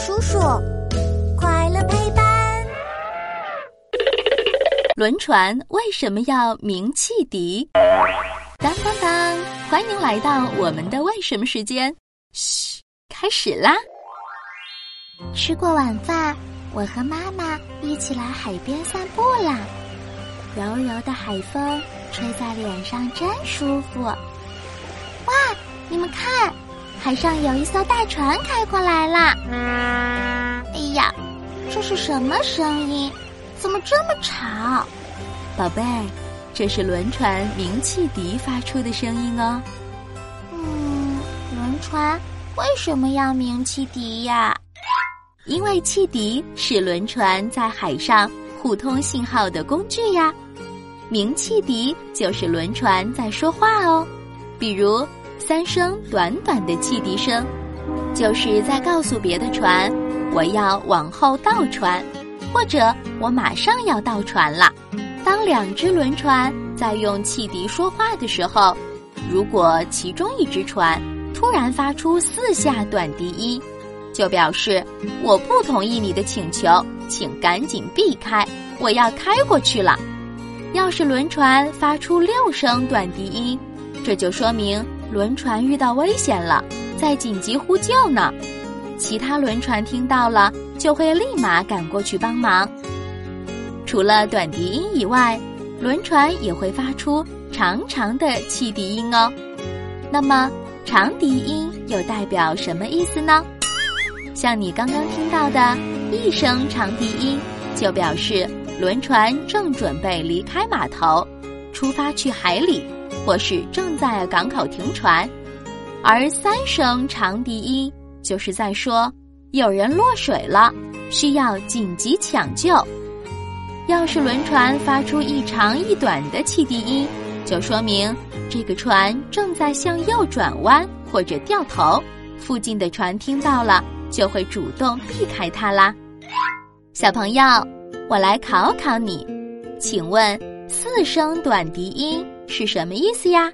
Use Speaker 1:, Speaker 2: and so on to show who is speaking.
Speaker 1: 叔叔，快乐陪伴。
Speaker 2: 轮船为什么要鸣汽笛？当当当！欢迎来到我们的为什么时间。嘘，开始啦！
Speaker 1: 吃过晚饭，我和妈妈一起来海边散步啦。柔柔的海风吹在脸上，真舒服。哇，你们看！海上有一艘大船开过来啦！哎呀，这是什么声音？怎么这么吵？
Speaker 2: 宝贝，这是轮船鸣汽笛发出的声音哦。
Speaker 1: 嗯，轮船为什么要鸣汽笛呀？
Speaker 2: 因为汽笛是轮船在海上互通信号的工具呀。鸣汽笛就是轮船在说话哦，比如。三声短短的汽笛声，就是在告诉别的船，我要往后倒船，或者我马上要倒船了。当两只轮船在用汽笛说话的时候，如果其中一只船突然发出四下短笛音，就表示我不同意你的请求，请赶紧避开，我要开过去了。要是轮船发出六声短笛音，这就说明。轮船遇到危险了，在紧急呼救呢。其他轮船听到了，就会立马赶过去帮忙。除了短笛音以外，轮船也会发出长长的汽笛音哦。那么，长笛音又代表什么意思呢？像你刚刚听到的一声长笛音，就表示轮船正准备离开码头，出发去海里。或是正在港口停船，而三声长笛音就是在说有人落水了，需要紧急抢救。要是轮船发出一长一短的汽笛音，就说明这个船正在向右转弯或者掉头，附近的船听到了就会主动避开它啦。小朋友，我来考考你，请问四声短笛音？是什么意思呀？